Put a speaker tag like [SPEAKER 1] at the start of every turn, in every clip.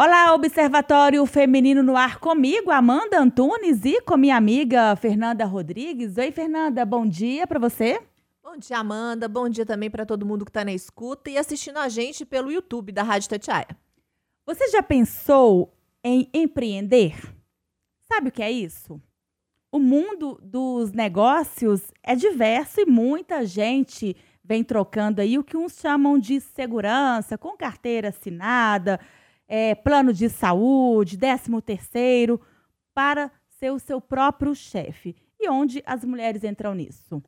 [SPEAKER 1] Olá, Observatório Feminino no Ar comigo, Amanda Antunes e com minha amiga Fernanda Rodrigues. Oi, Fernanda, bom dia para você.
[SPEAKER 2] Bom dia, Amanda. Bom dia também para todo mundo que está na escuta e assistindo a gente pelo YouTube da Rádio Tatiaia.
[SPEAKER 1] Você já pensou em empreender? Sabe o que é isso? O mundo dos negócios é diverso e muita gente vem trocando aí o que uns chamam de segurança, com carteira assinada, é, plano de saúde, décimo terceiro, para ser o seu próprio chefe. E onde as mulheres entram nisso?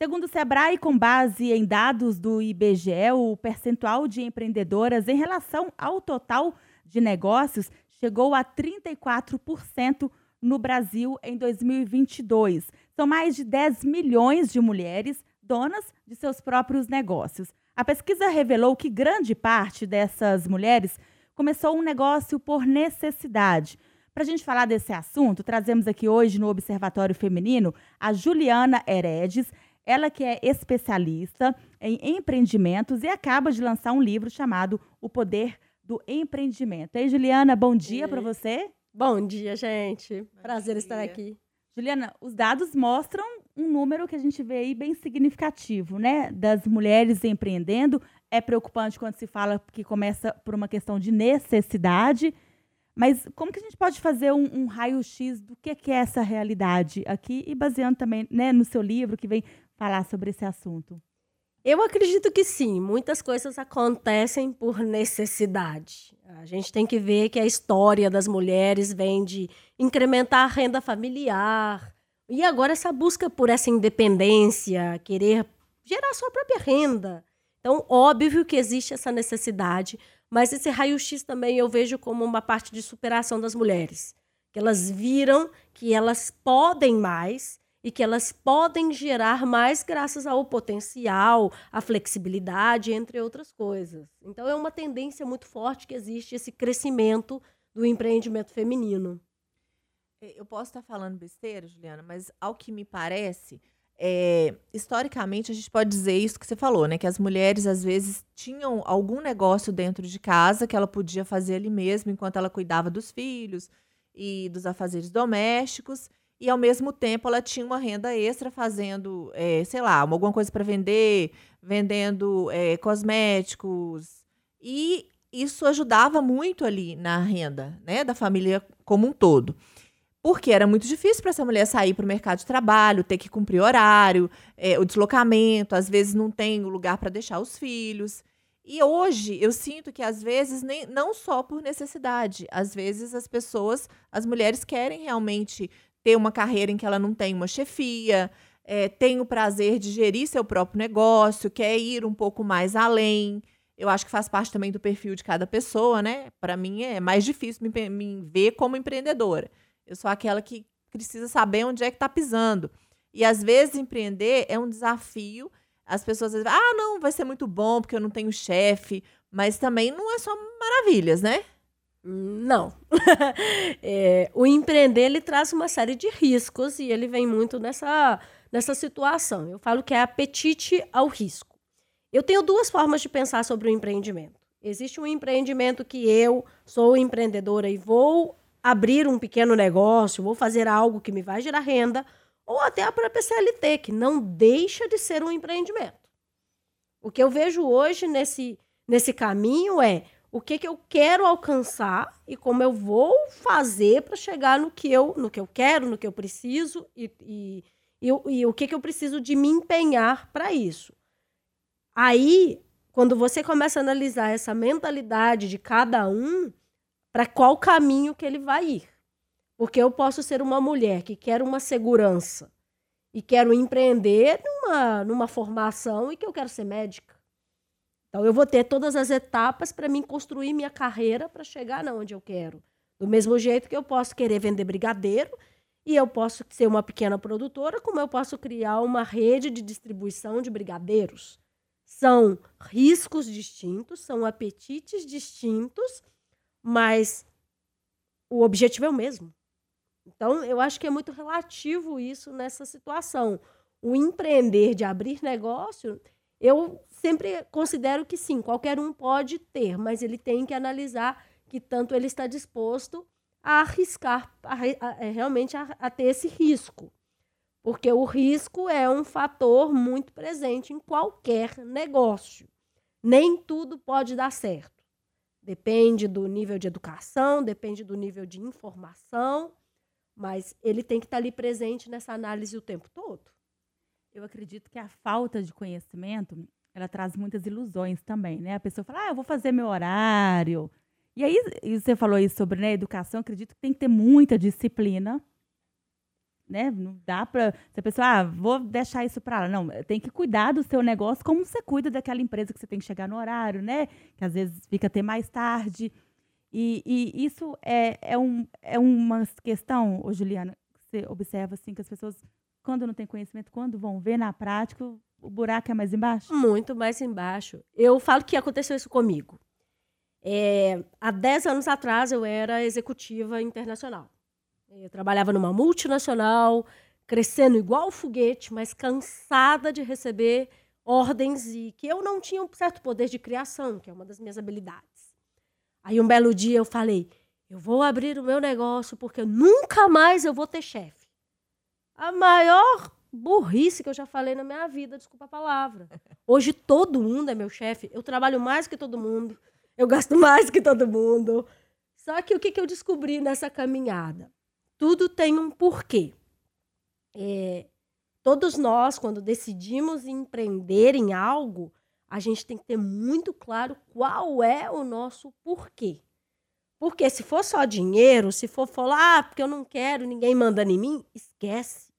[SPEAKER 1] Segundo o Sebrae, com base em dados do IBGE, o percentual de empreendedoras em relação ao total de negócios chegou a 34% no Brasil em 2022. São mais de 10 milhões de mulheres donas de seus próprios negócios. A pesquisa revelou que grande parte dessas mulheres começou um negócio por necessidade. Para a gente falar desse assunto, trazemos aqui hoje no Observatório Feminino a Juliana Heredes, ela que é especialista em empreendimentos e acaba de lançar um livro chamado O Poder do Empreendimento. Ei, Juliana, bom dia para você.
[SPEAKER 3] Bom dia, gente.
[SPEAKER 2] Bom
[SPEAKER 3] Prazer
[SPEAKER 2] dia.
[SPEAKER 3] estar aqui.
[SPEAKER 1] Juliana, os dados mostram um número que a gente vê aí bem significativo, né? Das mulheres empreendendo. É preocupante quando se fala que começa por uma questão de necessidade. Mas como que a gente pode fazer um, um raio-x do que, que é essa realidade aqui e baseando também né, no seu livro que vem falar sobre esse assunto?
[SPEAKER 3] Eu acredito que sim, muitas coisas acontecem por necessidade. A gente tem que ver que a história das mulheres vem de incrementar a renda familiar, e agora essa busca por essa independência, querer gerar sua própria renda. Então, óbvio que existe essa necessidade, mas esse raio-x também eu vejo como uma parte de superação das mulheres. Que elas viram que elas podem mais e que elas podem gerar mais graças ao potencial, à flexibilidade, entre outras coisas. Então, é uma tendência muito forte que existe esse crescimento do empreendimento feminino.
[SPEAKER 2] Eu posso estar falando besteira, Juliana, mas ao que me parece, é, historicamente a gente pode dizer isso que você falou, né? Que as mulheres às vezes tinham algum negócio dentro de casa que ela podia fazer ali mesmo enquanto ela cuidava dos filhos e dos afazeres domésticos. E ao mesmo tempo ela tinha uma renda extra fazendo, é, sei lá, alguma coisa para vender, vendendo é, cosméticos. E isso ajudava muito ali na renda né, da família como um todo porque era muito difícil para essa mulher sair para o mercado de trabalho, ter que cumprir horário, é, o deslocamento, às vezes não tem o lugar para deixar os filhos. E hoje eu sinto que às vezes nem não só por necessidade, às vezes as pessoas, as mulheres querem realmente ter uma carreira em que ela não tem uma chefia, é, tem o prazer de gerir seu próprio negócio, quer ir um pouco mais além. Eu acho que faz parte também do perfil de cada pessoa, né? Para mim é mais difícil me, me ver como empreendedora. Eu sou aquela que precisa saber onde é que está pisando. E às vezes empreender é um desafio. As pessoas dizem, ah, não, vai ser muito bom porque eu não tenho chefe. Mas também não é só maravilhas, né?
[SPEAKER 3] Não. é, o empreender ele traz uma série de riscos e ele vem muito nessa, nessa situação. Eu falo que é apetite ao risco. Eu tenho duas formas de pensar sobre o empreendimento. Existe um empreendimento que eu sou empreendedora e vou abrir um pequeno negócio, vou fazer algo que me vai gerar renda, ou até a própria CLT, que não deixa de ser um empreendimento. O que eu vejo hoje nesse, nesse caminho é o que, que eu quero alcançar e como eu vou fazer para chegar no que, eu, no que eu quero, no que eu preciso e, e, e, e o que, que eu preciso de me empenhar para isso. Aí, quando você começa a analisar essa mentalidade de cada um, para qual caminho que ele vai ir. Porque eu posso ser uma mulher que quer uma segurança e quero empreender numa, numa formação e que eu quero ser médica. Então eu vou ter todas as etapas para mim construir minha carreira para chegar onde eu quero. Do mesmo jeito que eu posso querer vender brigadeiro e eu posso ser uma pequena produtora, como eu posso criar uma rede de distribuição de brigadeiros. São riscos distintos, são apetites distintos mas o objetivo é o mesmo. Então, eu acho que é muito relativo isso nessa situação. O empreender de abrir negócio, eu sempre considero que sim, qualquer um pode ter, mas ele tem que analisar que tanto ele está disposto a arriscar, a, a, é, realmente a, a ter esse risco. Porque o risco é um fator muito presente em qualquer negócio. Nem tudo pode dar certo. Depende do nível de educação, depende do nível de informação, mas ele tem que estar ali presente nessa análise o tempo todo.
[SPEAKER 1] Eu acredito que a falta de conhecimento, ela traz muitas ilusões também, né? A pessoa fala, ah, eu vou fazer meu horário. E aí, e você falou isso sobre né, educação, acredito que tem que ter muita disciplina né? Não dá para a pessoa, ah, vou deixar isso para lá. Não, tem que cuidar do seu negócio como você cuida daquela empresa que você tem que chegar no horário, né? Que às vezes fica até mais tarde. E, e isso é, é, um, é uma questão, ô Juliana, que você observa assim que as pessoas, quando não têm conhecimento, quando vão ver na prática, o buraco é mais embaixo?
[SPEAKER 3] Muito mais embaixo. Eu falo que aconteceu isso comigo. É, há 10 anos atrás eu era executiva internacional. Eu trabalhava numa multinacional, crescendo igual foguete, mas cansada de receber ordens e que eu não tinha um certo poder de criação, que é uma das minhas habilidades. Aí um belo dia eu falei: eu vou abrir o meu negócio porque nunca mais eu vou ter chefe. A maior burrice que eu já falei na minha vida, desculpa a palavra. Hoje todo mundo é meu chefe, eu trabalho mais que todo mundo, eu gasto mais que todo mundo. Só que o que, que eu descobri nessa caminhada? Tudo tem um porquê. É, todos nós, quando decidimos empreender em algo, a gente tem que ter muito claro qual é o nosso porquê. Porque se for só dinheiro, se for falar, ah, porque eu não quero, ninguém manda em mim, esquece.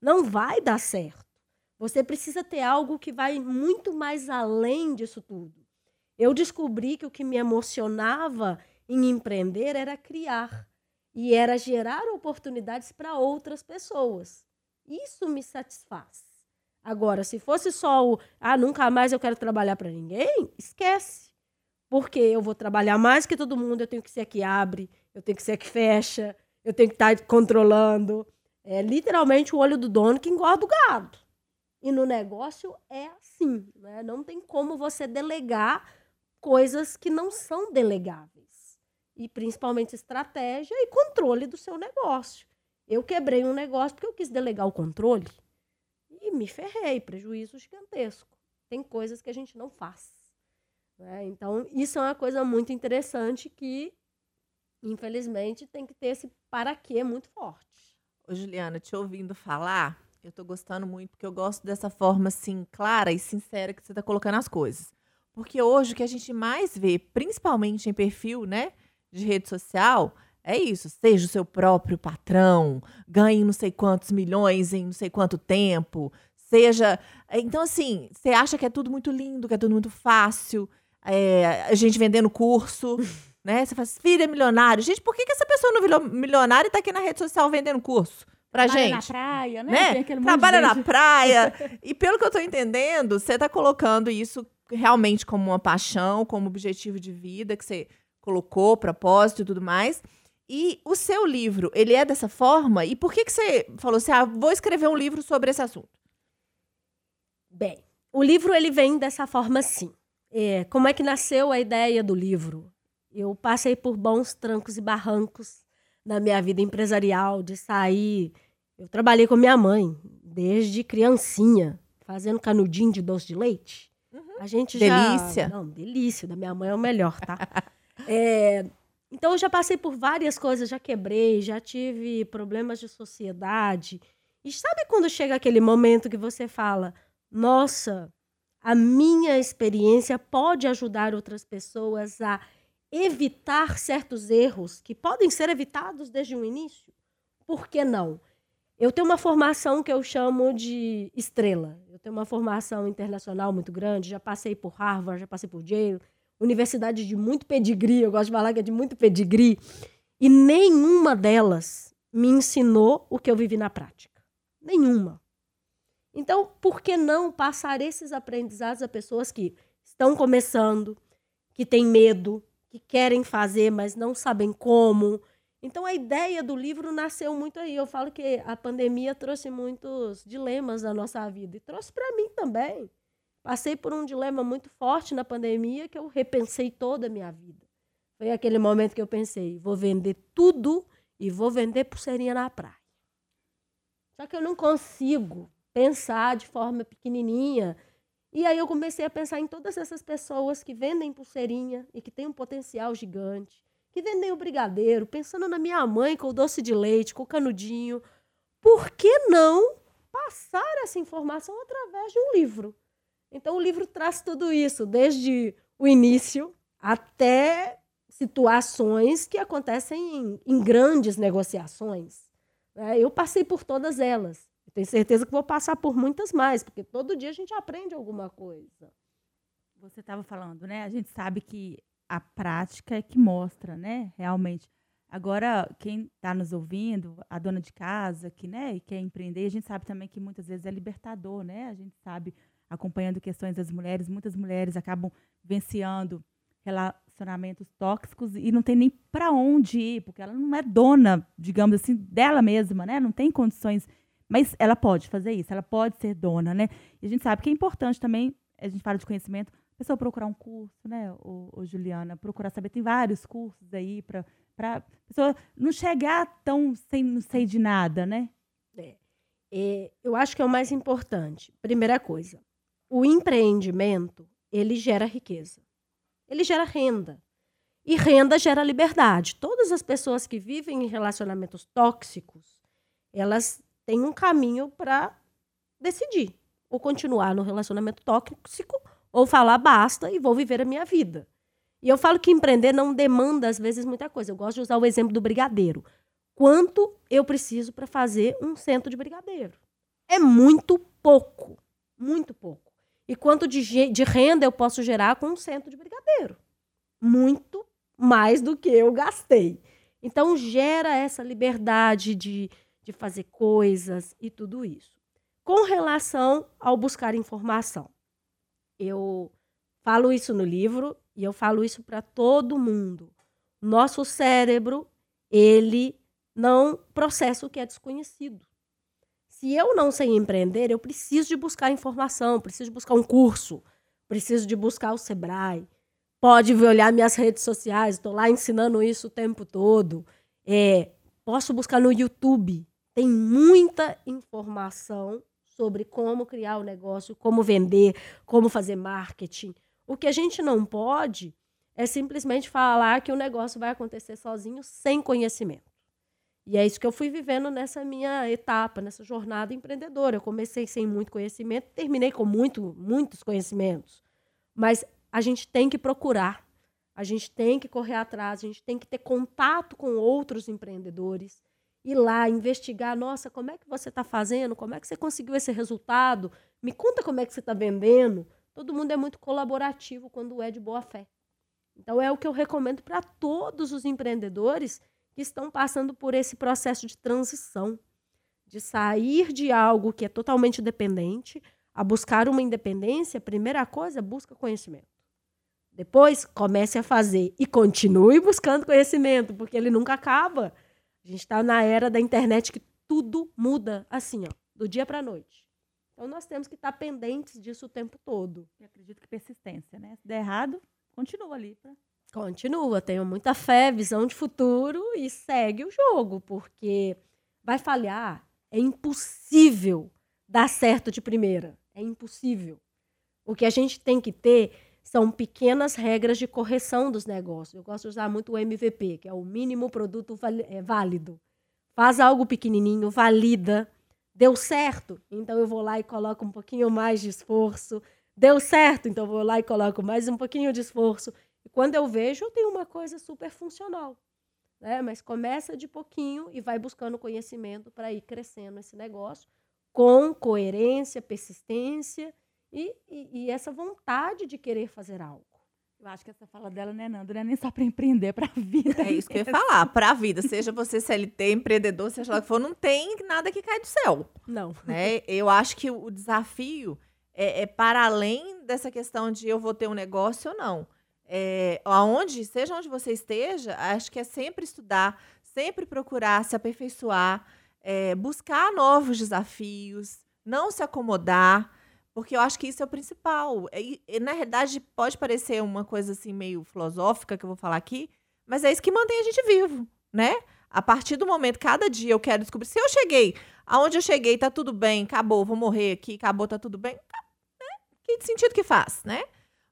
[SPEAKER 3] Não vai dar certo. Você precisa ter algo que vai muito mais além disso tudo. Eu descobri que o que me emocionava em empreender era criar e era gerar oportunidades para outras pessoas. Isso me satisfaz. Agora, se fosse só o, ah, nunca mais eu quero trabalhar para ninguém, esquece. Porque eu vou trabalhar mais que todo mundo, eu tenho que ser que abre, eu tenho que ser que fecha, eu tenho que estar tá controlando. É literalmente o olho do dono que engorda o gado. E no negócio é assim, né? Não tem como você delegar coisas que não são delegáveis e principalmente estratégia e controle do seu negócio. Eu quebrei um negócio porque eu quis delegar o controle e me ferrei, prejuízo gigantesco. Tem coisas que a gente não faz. Né? Então, isso é uma coisa muito interessante que, infelizmente, tem que ter esse para quê muito forte.
[SPEAKER 2] Ô, Juliana, te ouvindo falar, eu estou gostando muito, porque eu gosto dessa forma, assim, clara e sincera que você está colocando as coisas. Porque hoje o que a gente mais vê, principalmente em perfil, né? De rede social é isso, seja o seu próprio patrão, ganhe não sei quantos milhões em não sei quanto tempo, seja. Então, assim, você acha que é tudo muito lindo, que é tudo muito fácil, é, a gente vendendo curso, né? Você fala, filha é milionário. Gente, por que, que essa pessoa não virou milionária e tá aqui na rede social vendendo curso? Pra
[SPEAKER 1] Trabalha
[SPEAKER 2] gente.
[SPEAKER 1] na praia, né?
[SPEAKER 2] né? Trabalha na praia. e pelo que eu tô entendendo, você tá colocando isso realmente como uma paixão, como objetivo de vida, que você colocou, propósito e tudo mais. E o seu livro, ele é dessa forma? E por que, que você falou assim, ah, vou escrever um livro sobre esse assunto?
[SPEAKER 3] Bem, o livro ele vem dessa forma sim. É, como é que nasceu a ideia do livro? Eu passei por bons trancos e barrancos na minha vida empresarial, de sair. Eu trabalhei com minha mãe desde criancinha, fazendo canudinho de doce de leite.
[SPEAKER 2] Uhum.
[SPEAKER 3] A gente
[SPEAKER 2] delícia.
[SPEAKER 3] já. Não, delícia. Da minha mãe é o melhor, tá? É, então, eu já passei por várias coisas, já quebrei, já tive problemas de sociedade. E sabe quando chega aquele momento que você fala: nossa, a minha experiência pode ajudar outras pessoas a evitar certos erros que podem ser evitados desde o início? Por que não? Eu tenho uma formação que eu chamo de estrela. Eu tenho uma formação internacional muito grande, já passei por Harvard, já passei por Yale, universidade de muito pedigree, eu gosto de falar que é de muito pedigree, e nenhuma delas me ensinou o que eu vivi na prática. Nenhuma. Então, por que não passar esses aprendizados a pessoas que estão começando, que têm medo, que querem fazer, mas não sabem como? Então, a ideia do livro nasceu muito aí. Eu falo que a pandemia trouxe muitos dilemas na nossa vida e trouxe para mim também. Passei por um dilema muito forte na pandemia que eu repensei toda a minha vida. Foi aquele momento que eu pensei, vou vender tudo e vou vender pulseirinha na praia. Só que eu não consigo pensar de forma pequenininha. E aí eu comecei a pensar em todas essas pessoas que vendem pulseirinha e que têm um potencial gigante, que vendem o brigadeiro, pensando na minha mãe com o doce de leite, com o canudinho. Por que não passar essa informação através de um livro? Então o livro traz tudo isso, desde o início até situações que acontecem em, em grandes negociações. Né? Eu passei por todas elas. tenho certeza que vou passar por muitas mais, porque todo dia a gente aprende alguma coisa.
[SPEAKER 1] Você estava falando, né? A gente sabe que a prática é que mostra, né? Realmente. Agora, quem está nos ouvindo, a dona de casa que, né, quer empreender, a gente sabe também que muitas vezes é libertador, né? A gente sabe, acompanhando questões das mulheres, muitas mulheres acabam venciando relacionamentos tóxicos e não tem nem para onde ir, porque ela não é dona, digamos assim, dela mesma, né? Não tem condições, mas ela pode fazer isso, ela pode ser dona, né? E a gente sabe que é importante também, a gente fala de conhecimento, a pessoa procurar um curso, né, o, o Juliana, procurar saber, tem vários cursos aí para para pessoa não chegar tão sem não sei de nada, né?
[SPEAKER 3] É. É, eu acho que é o mais importante. Primeira coisa, o empreendimento ele gera riqueza ele gera renda. E renda gera liberdade. Todas as pessoas que vivem em relacionamentos tóxicos, elas têm um caminho para decidir. Ou continuar no relacionamento tóxico, ou falar basta e vou viver a minha vida. E eu falo que empreender não demanda, às vezes, muita coisa. Eu gosto de usar o exemplo do brigadeiro. Quanto eu preciso para fazer um centro de brigadeiro? É muito pouco. Muito pouco. E quanto de, de renda eu posso gerar com um centro de brigadeiro? Muito mais do que eu gastei. Então, gera essa liberdade de, de fazer coisas e tudo isso. Com relação ao buscar informação, eu falo isso no livro e eu falo isso para todo mundo. Nosso cérebro, ele não processa o que é desconhecido. Se eu não sei empreender, eu preciso de buscar informação, preciso de buscar um curso, preciso de buscar o Sebrae. Pode olhar minhas redes sociais, estou lá ensinando isso o tempo todo. É, posso buscar no YouTube. Tem muita informação sobre como criar o negócio, como vender, como fazer marketing. O que a gente não pode é simplesmente falar que o negócio vai acontecer sozinho sem conhecimento. E é isso que eu fui vivendo nessa minha etapa, nessa jornada empreendedora. Eu comecei sem muito conhecimento, terminei com muito, muitos conhecimentos. Mas a gente tem que procurar, a gente tem que correr atrás, a gente tem que ter contato com outros empreendedores, ir lá investigar, nossa, como é que você está fazendo? Como é que você conseguiu esse resultado? Me conta como é que você está vendendo. Todo mundo é muito colaborativo quando é de boa fé. Então é o que eu recomendo para todos os empreendedores que estão passando por esse processo de transição, de sair de algo que é totalmente dependente a buscar uma independência, primeira coisa, busca conhecimento. Depois, comece a fazer e continue buscando conhecimento, porque ele nunca acaba. A gente está na era da internet que tudo muda assim, ó, do dia para a noite. Então, nós temos que estar tá pendentes disso o tempo todo.
[SPEAKER 1] Eu acredito que persistência, né? Se der errado, continua ali. Pra...
[SPEAKER 3] Continua, tenho muita fé, visão de futuro e segue o jogo, porque vai falhar. É impossível dar certo de primeira. É impossível. O que a gente tem que ter são pequenas regras de correção dos negócios. Eu gosto de usar muito o MVP, que é o mínimo produto é, válido. Faz algo pequenininho, valida. Deu certo? Então eu vou lá e coloco um pouquinho mais de esforço. Deu certo? Então eu vou lá e coloco mais um pouquinho de esforço. E quando eu vejo, eu tenho uma coisa super funcional. Né? Mas começa de pouquinho e vai buscando conhecimento para ir crescendo esse negócio com coerência, persistência e, e, e, essa vontade de querer fazer algo.
[SPEAKER 1] Eu acho que essa fala dela, né, Nando, não é nem só para empreender, é para a vida.
[SPEAKER 2] É isso que eu ia falar, para a vida. Seja você CLT, empreendedor, seja lá o que for, não tem nada que cai do céu.
[SPEAKER 3] Não.
[SPEAKER 2] Né? Eu acho que o desafio é, é para além dessa questão de eu vou ter um negócio ou não é, aonde, seja onde você esteja, acho que é sempre estudar, sempre procurar se aperfeiçoar, é, buscar novos desafios, não se acomodar, porque eu acho que isso é o principal. E, e, na verdade, pode parecer uma coisa assim meio filosófica que eu vou falar aqui, Mas é isso que mantém a gente vivo, né? A partir do momento, cada dia eu quero descobrir. Se eu cheguei, aonde eu cheguei, tá tudo bem, acabou, vou morrer aqui, acabou, tá tudo bem. Né? Que sentido que faz, né?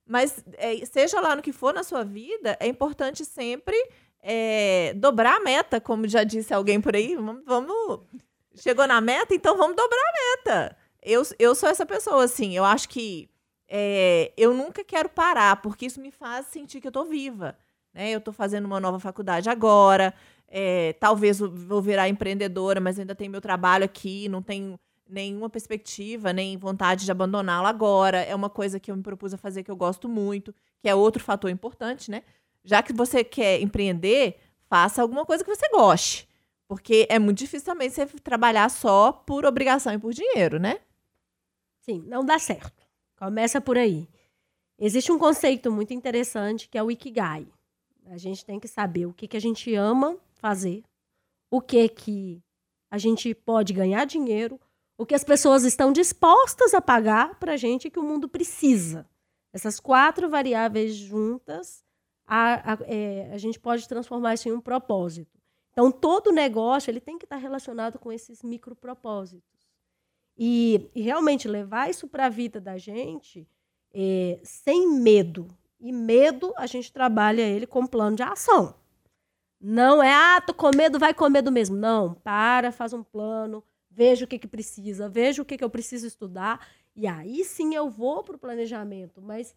[SPEAKER 2] Mas é, seja lá no que for na sua vida, é importante sempre é, dobrar a meta, como já disse alguém por aí. Vamos, vamos, Chegou na meta, então vamos dobrar a meta. Eu, eu sou essa pessoa, assim. Eu acho que é, eu nunca quero parar, porque isso me faz sentir que eu tô viva. Né? Eu tô fazendo uma nova faculdade agora. É, talvez vou virar empreendedora, mas ainda tenho meu trabalho aqui, não tenho nenhuma perspectiva, nem vontade de abandoná-lo agora. É uma coisa que eu me propus a fazer que eu gosto muito, que é outro fator importante, né? Já que você quer empreender, faça alguma coisa que você goste. Porque é muito difícil também você trabalhar só por obrigação e por dinheiro, né?
[SPEAKER 3] Sim, não dá certo. Começa por aí. Existe um conceito muito interessante que é o Ikigai. A gente tem que saber o que, que a gente ama fazer, o que que a gente pode ganhar dinheiro, o que as pessoas estão dispostas a pagar para a gente que o mundo precisa. Essas quatro variáveis juntas, a, a, é, a gente pode transformar isso em um propósito. Então, todo negócio ele tem que estar relacionado com esses micropropósitos. E, e realmente levar isso para a vida da gente é, sem medo. E medo, a gente trabalha ele com plano de ação. Não é, ah, tô com medo, vai com medo mesmo. Não, para, faz um plano, veja o que, que precisa, veja o que, que eu preciso estudar. E aí sim eu vou para o planejamento. Mas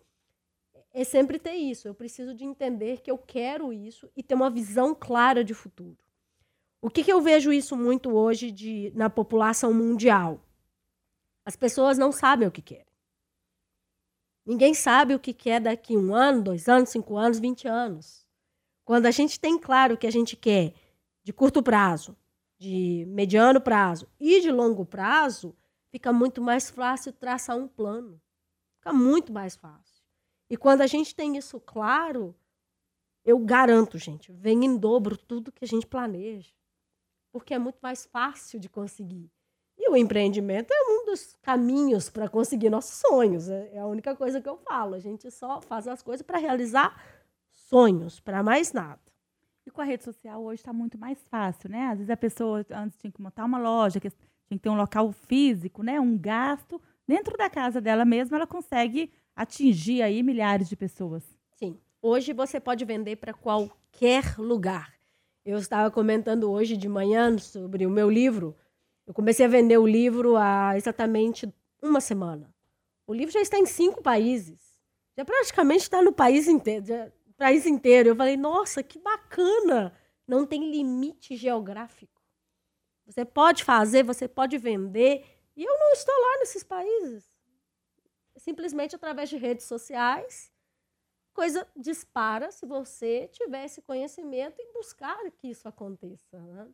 [SPEAKER 3] é sempre ter isso. Eu preciso de entender que eu quero isso e ter uma visão clara de futuro. O que, que eu vejo isso muito hoje de, na população mundial? As pessoas não sabem o que querem. Ninguém sabe o que quer daqui um ano, dois anos, cinco anos, vinte anos. Quando a gente tem claro o que a gente quer de curto prazo, de mediano prazo e de longo prazo, fica muito mais fácil traçar um plano. Fica muito mais fácil. E quando a gente tem isso claro, eu garanto, gente, vem em dobro tudo que a gente planeja porque é muito mais fácil de conseguir. E o empreendimento é um dos caminhos para conseguir nossos sonhos. É, é a única coisa que eu falo. A gente só faz as coisas para realizar sonhos, para mais nada.
[SPEAKER 1] E com a rede social hoje está muito mais fácil, né? Às vezes a pessoa antes tinha que montar uma loja, tinha que ter um local físico, né? Um gasto. Dentro da casa dela mesma, ela consegue atingir aí milhares de pessoas.
[SPEAKER 3] Sim. Hoje você pode vender para qualquer lugar. Eu estava comentando hoje de manhã sobre o meu livro. Eu comecei a vender o livro há exatamente uma semana. O livro já está em cinco países. Já praticamente está no país inteiro. Já, país inteiro. Eu falei, nossa, que bacana! Não tem limite geográfico. Você pode fazer, você pode vender. E eu não estou lá nesses países. Simplesmente através de redes sociais coisa dispara se você tiver esse conhecimento e buscar que isso aconteça. Né?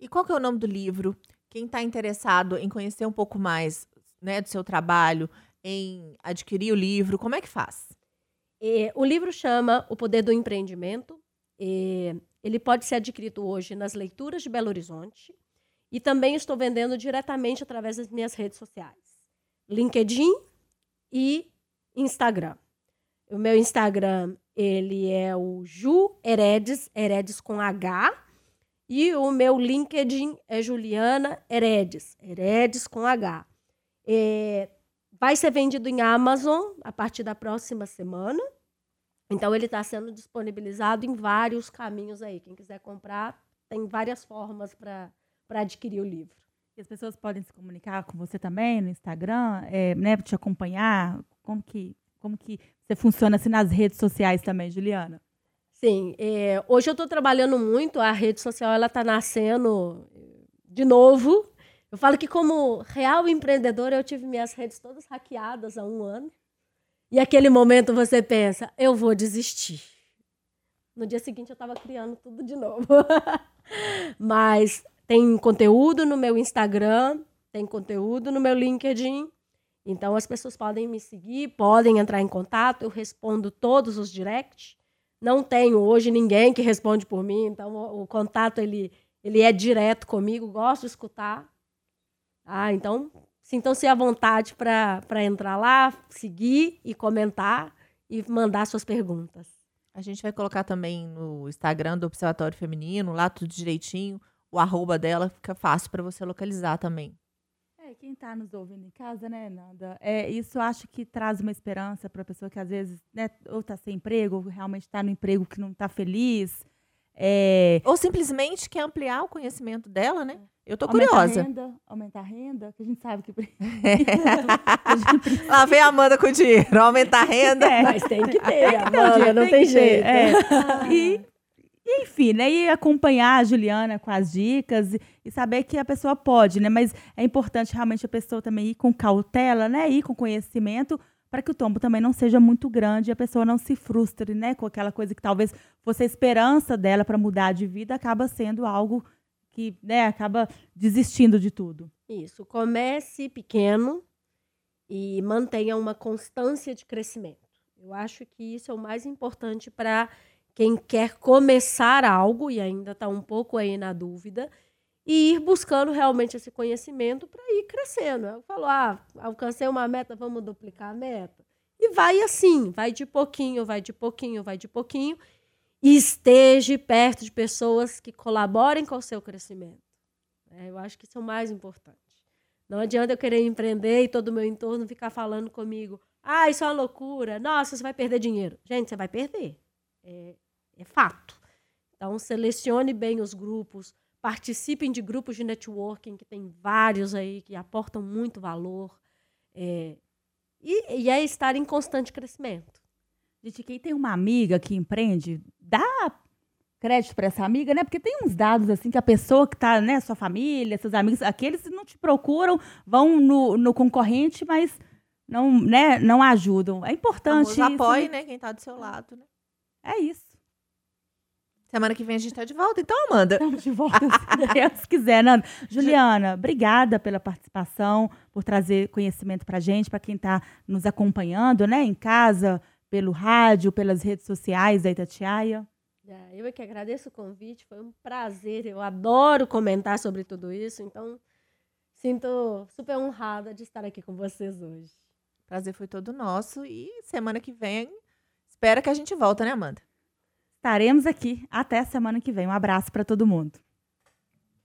[SPEAKER 2] E qual que é o nome do livro? Quem está interessado em conhecer um pouco mais né, do seu trabalho, em adquirir o livro, como é que faz?
[SPEAKER 3] É, o livro chama O Poder do Empreendimento. É, ele pode ser adquirido hoje nas leituras de Belo Horizonte e também estou vendendo diretamente através das minhas redes sociais, LinkedIn e Instagram. O meu Instagram, ele é o Ju Heredes, Heredes com H. E o meu LinkedIn é Juliana Heredes, Heredes com H. É, vai ser vendido em Amazon a partir da próxima semana. Então, ele está sendo disponibilizado em vários caminhos aí. Quem quiser comprar, tem várias formas para adquirir o livro.
[SPEAKER 1] E as pessoas podem se comunicar com você também no Instagram, é, né, te acompanhar? Como que como que você funciona assim nas redes sociais também, Juliana?
[SPEAKER 3] Sim, é, hoje eu estou trabalhando muito, a rede social ela está nascendo de novo. Eu falo que como real empreendedora eu tive minhas redes todas hackeadas há um ano. E aquele momento você pensa, eu vou desistir. No dia seguinte eu estava criando tudo de novo. Mas tem conteúdo no meu Instagram, tem conteúdo no meu LinkedIn então as pessoas podem me seguir, podem entrar em contato, eu respondo todos os directs. Não tenho hoje ninguém que responde por mim, então o, o contato ele, ele é direto comigo, gosto de escutar. Ah, então sintam-se à vontade para entrar lá, seguir e comentar e mandar suas perguntas.
[SPEAKER 2] A gente vai colocar também no Instagram do Observatório Feminino, lá tudo direitinho. O arroba dela fica fácil para você localizar também.
[SPEAKER 1] É, quem está nos ouvindo em casa, né, Nanda? É, isso eu acho que traz uma esperança para a pessoa que às vezes, né, ou está sem emprego, ou realmente está no emprego que não está feliz. É,
[SPEAKER 2] Ou simplesmente quer ampliar o conhecimento dela, né? Eu tô
[SPEAKER 1] aumentar
[SPEAKER 2] curiosa.
[SPEAKER 1] a renda, aumentar a renda, que a gente sabe que
[SPEAKER 2] Lá vem a Amanda com o dinheiro, aumentar a renda.
[SPEAKER 1] É.
[SPEAKER 3] Mas tem que ter, Amanda, não
[SPEAKER 1] tem
[SPEAKER 3] tem jeito.
[SPEAKER 1] é. E, e, enfim, né? E acompanhar a Juliana com as dicas e, e saber que a pessoa pode, né? Mas é importante realmente a pessoa também ir com cautela, né? Ir com conhecimento para que o tombo também não seja muito grande e a pessoa não se frustre, né? Com aquela coisa que talvez fosse a esperança dela para mudar de vida, acaba sendo algo que, né? Acaba desistindo de tudo.
[SPEAKER 3] Isso, comece pequeno e mantenha uma constância de crescimento. Eu acho que isso é o mais importante para quem quer começar algo e ainda está um pouco aí na dúvida e ir buscando realmente esse conhecimento para ir crescendo. Eu falo, ah, alcancei uma meta, vamos duplicar a meta. E vai assim, vai de pouquinho, vai de pouquinho, vai de pouquinho. E esteja perto de pessoas que colaborem com o seu crescimento. É, eu acho que isso é o mais importante. Não adianta eu querer empreender e todo o meu entorno ficar falando comigo. Ah, isso é uma loucura. Nossa, você vai perder dinheiro. Gente, você vai perder. É, é fato. Então, selecione bem os grupos. Participem de grupos de networking, que tem vários aí que aportam muito valor. É, e, e é estar em constante crescimento.
[SPEAKER 1] Gente, quem tem uma amiga que empreende, dá crédito para essa amiga, né? Porque tem uns dados assim que a pessoa que tá, né, sua família, seus amigos, aqueles que não te procuram, vão no, no concorrente, mas não, né, não ajudam. É importante
[SPEAKER 2] Famoso apoie, né? Quem tá do seu lado, né?
[SPEAKER 1] É isso.
[SPEAKER 2] Semana que vem a gente tá de volta. Então, Amanda,
[SPEAKER 1] Estamos de volta, se Deus quiser. Nanda. Juliana, obrigada pela participação, por trazer conhecimento pra gente, para quem está nos acompanhando, né, em casa, pelo rádio, pelas redes sociais da Itatiaia.
[SPEAKER 3] É, Eu é que agradeço o convite, foi um prazer. Eu adoro comentar sobre tudo isso, então sinto super honrada de estar aqui com vocês hoje.
[SPEAKER 2] prazer foi todo nosso. E semana que vem, espera que a gente volta, né, Amanda?
[SPEAKER 1] Estaremos aqui até semana que vem. Um abraço para todo mundo.